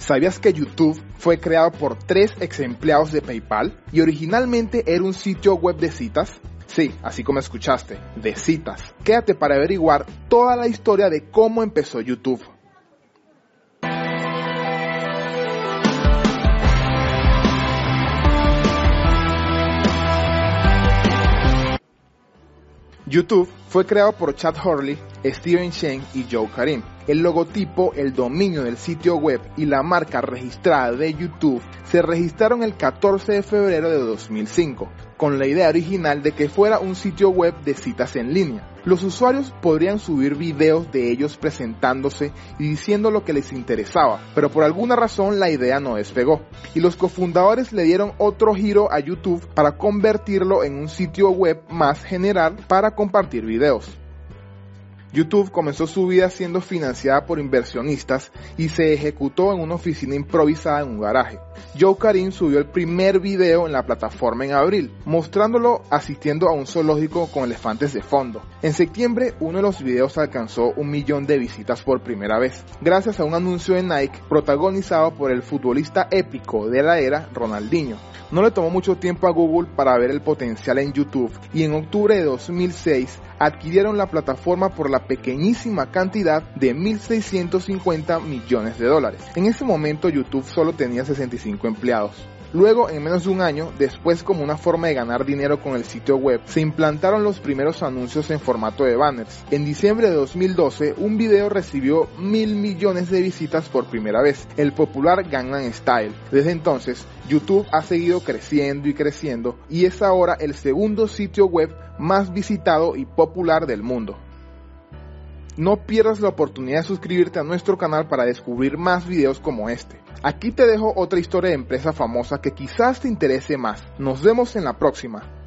¿Sabías que YouTube fue creado por tres ex empleados de PayPal y originalmente era un sitio web de citas? Sí, así como escuchaste, de citas. Quédate para averiguar toda la historia de cómo empezó YouTube. YouTube fue creado por Chad Hurley, Steven Chen y Joe Karim. El logotipo, el dominio del sitio web y la marca registrada de YouTube se registraron el 14 de febrero de 2005, con la idea original de que fuera un sitio web de citas en línea. Los usuarios podrían subir videos de ellos presentándose y diciendo lo que les interesaba, pero por alguna razón la idea no despegó. Y los cofundadores le dieron otro giro a YouTube para convertirlo en un sitio web más general para compartir videos. YouTube comenzó su vida siendo financiada por inversionistas y se ejecutó en una oficina improvisada en un garaje. Joe Karim subió el primer video en la plataforma en abril, mostrándolo asistiendo a un zoológico con elefantes de fondo. En septiembre, uno de los videos alcanzó un millón de visitas por primera vez, gracias a un anuncio de Nike protagonizado por el futbolista épico de la era, Ronaldinho. No le tomó mucho tiempo a Google para ver el potencial en YouTube y en octubre de 2006 adquirieron la plataforma por la pequeñísima cantidad de 1.650 millones de dólares. En ese momento YouTube solo tenía 65 empleados. Luego, en menos de un año, después como una forma de ganar dinero con el sitio web, se implantaron los primeros anuncios en formato de banners. En diciembre de 2012, un video recibió mil millones de visitas por primera vez, el popular Gangnam Style. Desde entonces, YouTube ha seguido creciendo y creciendo y es ahora el segundo sitio web más visitado y popular del mundo. No pierdas la oportunidad de suscribirte a nuestro canal para descubrir más videos como este. Aquí te dejo otra historia de empresa famosa que quizás te interese más. Nos vemos en la próxima.